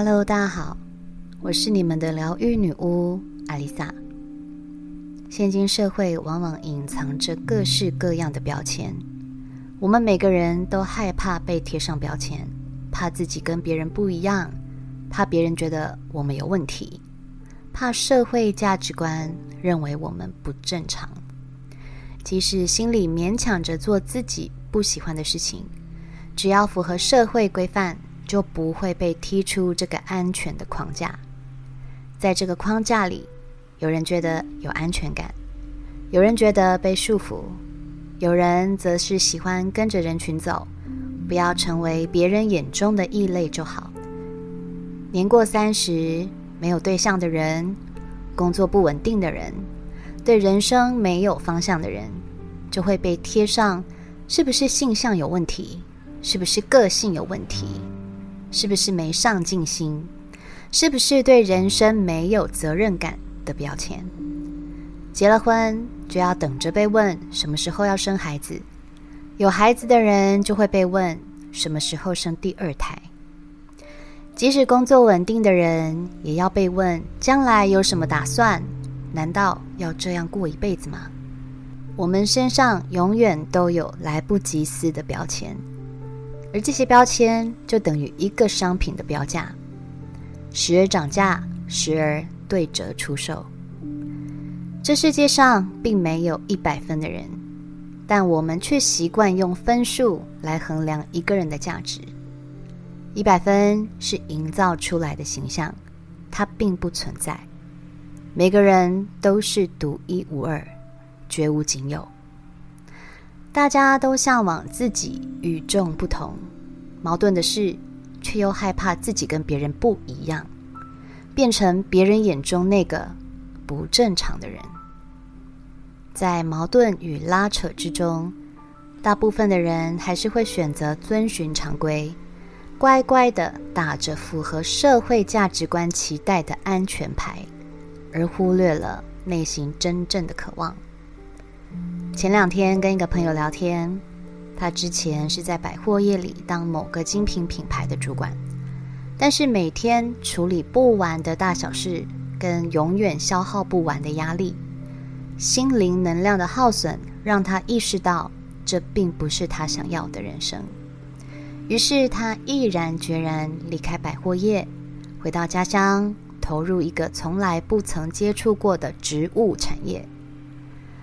Hello，大家好，我是你们的疗愈女巫艾丽莎。现今社会往往隐藏着各式各样的标签，我们每个人都害怕被贴上标签，怕自己跟别人不一样，怕别人觉得我们有问题，怕社会价值观认为我们不正常。即使心里勉强着做自己不喜欢的事情，只要符合社会规范。就不会被踢出这个安全的框架。在这个框架里，有人觉得有安全感，有人觉得被束缚，有人则是喜欢跟着人群走，不要成为别人眼中的异类就好。年过三十没有对象的人，工作不稳定的人，对人生没有方向的人，就会被贴上是不是性向有问题，是不是个性有问题。是不是没上进心？是不是对人生没有责任感的标签？结了婚就要等着被问什么时候要生孩子，有孩子的人就会被问什么时候生第二胎。即使工作稳定的人，也要被问将来有什么打算？难道要这样过一辈子吗？我们身上永远都有来不及撕的标签。而这些标签就等于一个商品的标价，时而涨价，时而对折出售。这世界上并没有一百分的人，但我们却习惯用分数来衡量一个人的价值。一百分是营造出来的形象，它并不存在。每个人都是独一无二，绝无仅有。大家都向往自己与众不同，矛盾的是，却又害怕自己跟别人不一样，变成别人眼中那个不正常的人。在矛盾与拉扯之中，大部分的人还是会选择遵循常规，乖乖的打着符合社会价值观期待的安全牌，而忽略了内心真正的渴望。前两天跟一个朋友聊天，他之前是在百货业里当某个精品品牌的主管，但是每天处理不完的大小事，跟永远消耗不完的压力，心灵能量的耗损，让他意识到这并不是他想要的人生。于是他毅然决然离开百货业，回到家乡，投入一个从来不曾接触过的植物产业。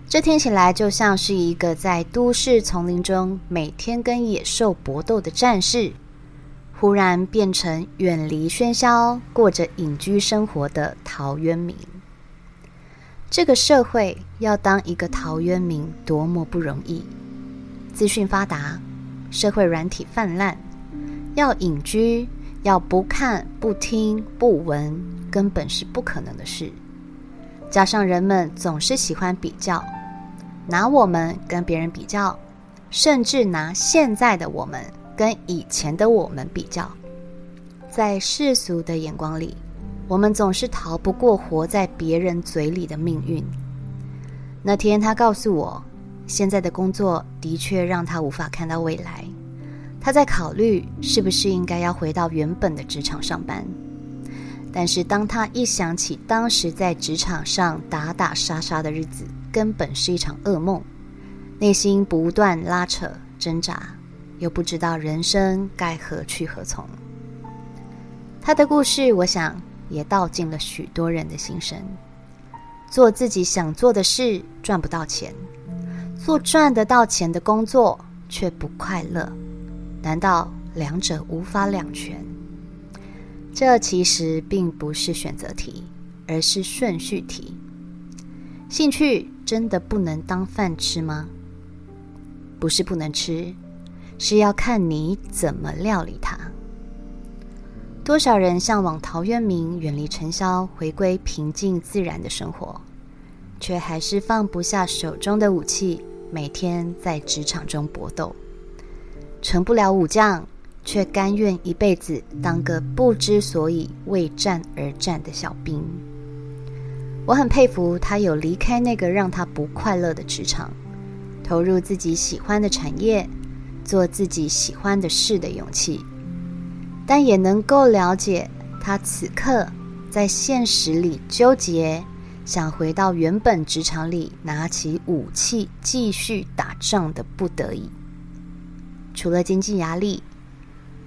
这听起来就像是一个在都市丛林中每天跟野兽搏斗的战士，忽然变成远离喧嚣、过着隐居生活的陶渊明。这个社会要当一个陶渊明多么不容易！资讯发达，社会软体泛滥，要隐居，要不看、不听、不闻，根本是不可能的事。加上人们总是喜欢比较。拿我们跟别人比较，甚至拿现在的我们跟以前的我们比较，在世俗的眼光里，我们总是逃不过活在别人嘴里的命运。那天，他告诉我，现在的工作的确让他无法看到未来，他在考虑是不是应该要回到原本的职场上班。但是，当他一想起当时在职场上打打杀杀的日子，根本是一场噩梦，内心不断拉扯挣扎，又不知道人生该何去何从。他的故事，我想也道尽了许多人的心声：做自己想做的事赚不到钱，做赚得到钱的工作却不快乐，难道两者无法两全？这其实并不是选择题，而是顺序题。兴趣真的不能当饭吃吗？不是不能吃，是要看你怎么料理它。多少人向往陶渊明远离尘嚣，回归平静自然的生活，却还是放不下手中的武器，每天在职场中搏斗，成不了武将，却甘愿一辈子当个不知所以、为战而战的小兵。我很佩服他有离开那个让他不快乐的职场，投入自己喜欢的产业，做自己喜欢的事的勇气，但也能够了解他此刻在现实里纠结，想回到原本职场里拿起武器继续打仗的不得已。除了经济压力，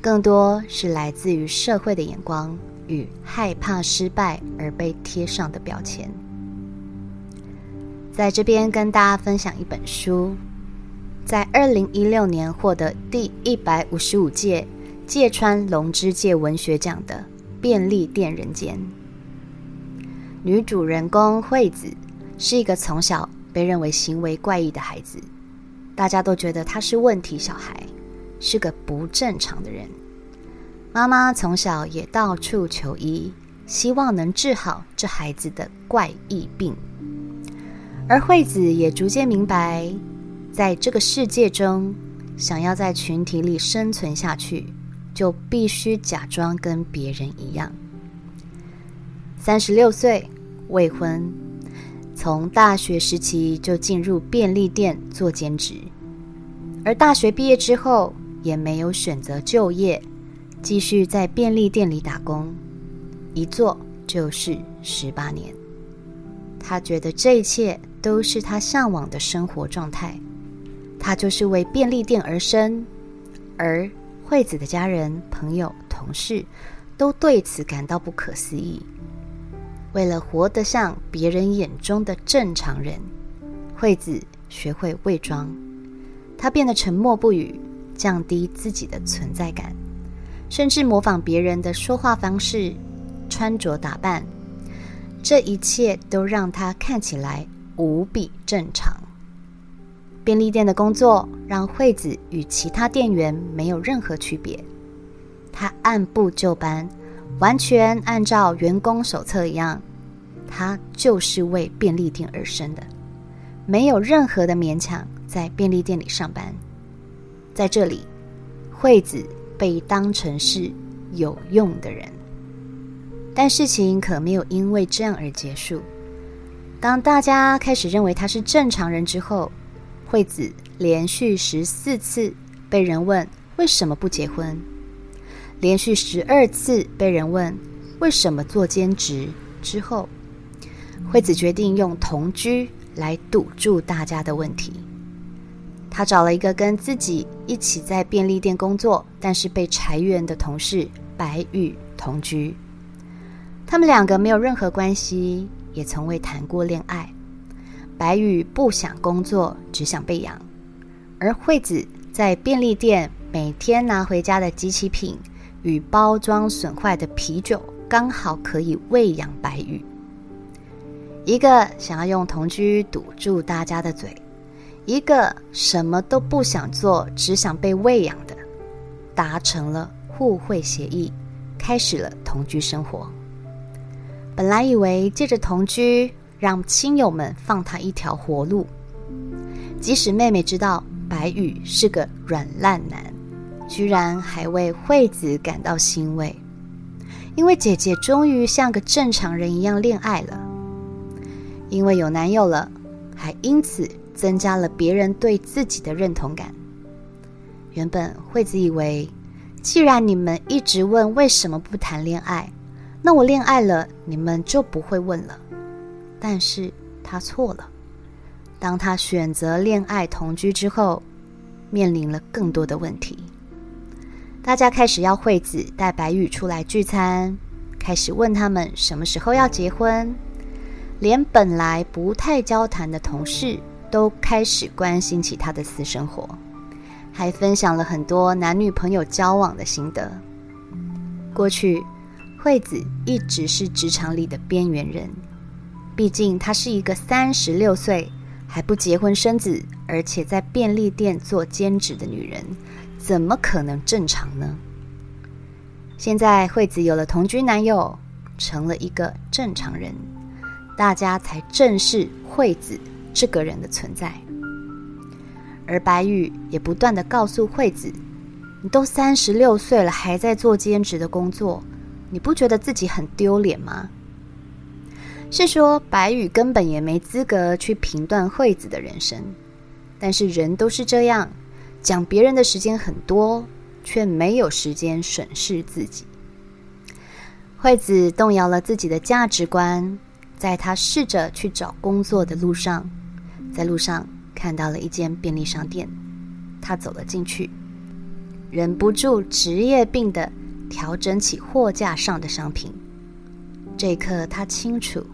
更多是来自于社会的眼光与害怕失败而被贴上的标签。在这边跟大家分享一本书，在二零一六年获得第一百五十五届芥川龙之介文学奖的《便利店人间》。女主人公惠子是一个从小被认为行为怪异的孩子，大家都觉得她是问题小孩，是个不正常的人。妈妈从小也到处求医，希望能治好这孩子的怪异病。而惠子也逐渐明白，在这个世界中，想要在群体里生存下去，就必须假装跟别人一样。三十六岁，未婚，从大学时期就进入便利店做兼职，而大学毕业之后也没有选择就业，继续在便利店里打工，一做就是十八年。他觉得这一切。都是他向往的生活状态，他就是为便利店而生，而惠子的家人、朋友、同事都对此感到不可思议。为了活得像别人眼中的正常人，惠子学会伪装，她变得沉默不语，降低自己的存在感，甚至模仿别人的说话方式、穿着打扮，这一切都让她看起来。无比正常。便利店的工作让惠子与其他店员没有任何区别。她按部就班，完全按照员工手册一样。她就是为便利店而生的，没有任何的勉强，在便利店里上班。在这里，惠子被当成是有用的人。但事情可没有因为这样而结束。当大家开始认为他是正常人之后，惠子连续十四次被人问为什么不结婚，连续十二次被人问为什么做兼职之后，惠子决定用同居来堵住大家的问题。他找了一个跟自己一起在便利店工作，但是被裁员的同事白玉同居，他们两个没有任何关系。也从未谈过恋爱。白宇不想工作，只想被养。而惠子在便利店每天拿回家的机器品与包装损坏的啤酒，刚好可以喂养白宇。一个想要用同居堵住大家的嘴，一个什么都不想做，只想被喂养的，达成了互惠协议，开始了同居生活。本来以为借着同居让亲友们放他一条活路，即使妹妹知道白宇是个软烂男，居然还为惠子感到欣慰，因为姐姐终于像个正常人一样恋爱了，因为有男友了，还因此增加了别人对自己的认同感。原本惠子以为，既然你们一直问为什么不谈恋爱。那我恋爱了，你们就不会问了。但是他错了。当他选择恋爱同居之后，面临了更多的问题。大家开始要惠子带白宇出来聚餐，开始问他们什么时候要结婚，连本来不太交谈的同事都开始关心起他的私生活，还分享了很多男女朋友交往的心得。过去。惠子一直是职场里的边缘人，毕竟她是一个三十六岁还不结婚生子，而且在便利店做兼职的女人，怎么可能正常呢？现在惠子有了同居男友，成了一个正常人，大家才正视惠子这个人的存在。而白玉也不断的告诉惠子：“你都三十六岁了，还在做兼职的工作。”你不觉得自己很丢脸吗？是说白宇根本也没资格去评断惠子的人生，但是人都是这样，讲别人的时间很多，却没有时间审视自己。惠子动摇了自己的价值观，在他试着去找工作的路上，在路上看到了一间便利商店，他走了进去，忍不住职业病的调整起货架上的商品。这一刻，他清楚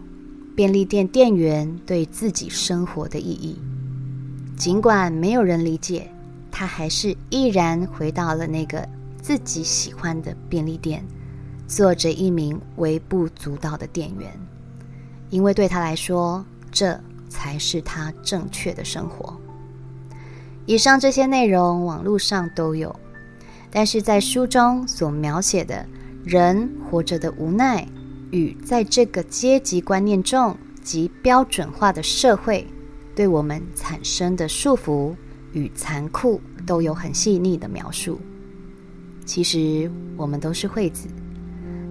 便利店店员对自己生活的意义。尽管没有人理解，他还是毅然回到了那个自己喜欢的便利店，做着一名微不足道的店员，因为对他来说，这才是他正确的生活。以上这些内容网络上都有，但是在书中所描写的人活着的无奈，与在这个阶级观念重及标准化的社会。对我们产生的束缚与残酷都有很细腻的描述。其实我们都是惠子，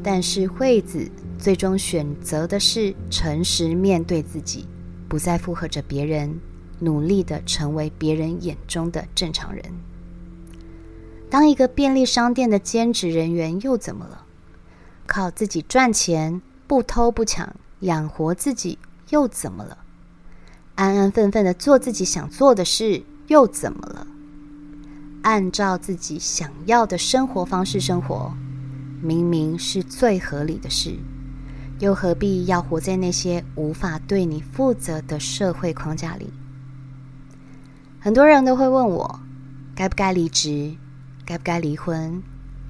但是惠子最终选择的是诚实面对自己，不再附和着别人，努力的成为别人眼中的正常人。当一个便利商店的兼职人员又怎么了？靠自己赚钱，不偷不抢，养活自己又怎么了？安安分分的做自己想做的事，又怎么了？按照自己想要的生活方式生活，明明是最合理的事，又何必要活在那些无法对你负责的社会框架里？很多人都会问我，该不该离职？该不该离婚？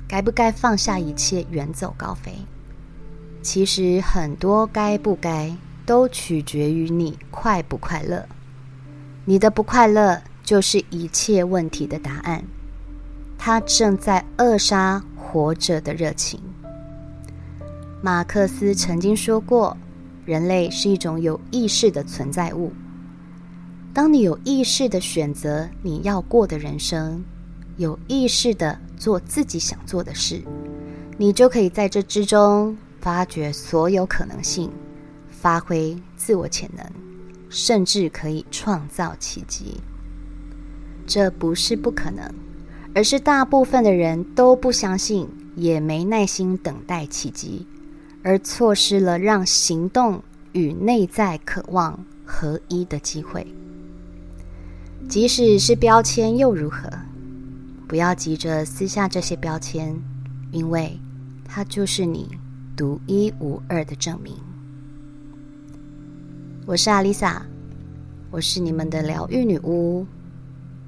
该不该放下一切远走高飞？其实很多该不该。都取决于你快不快乐，你的不快乐就是一切问题的答案，它正在扼杀活着的热情。马克思曾经说过，人类是一种有意识的存在物。当你有意识的选择你要过的人生，有意识的做自己想做的事，你就可以在这之中发掘所有可能性。发挥自我潜能，甚至可以创造奇迹。这不是不可能，而是大部分的人都不相信，也没耐心等待奇迹，而错失了让行动与内在渴望合一的机会。即使是标签又如何？不要急着撕下这些标签，因为它就是你独一无二的证明。我是阿丽萨，我是你们的疗愈女巫，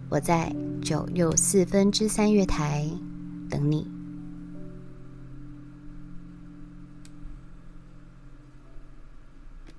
我在九又四分之三月台等你。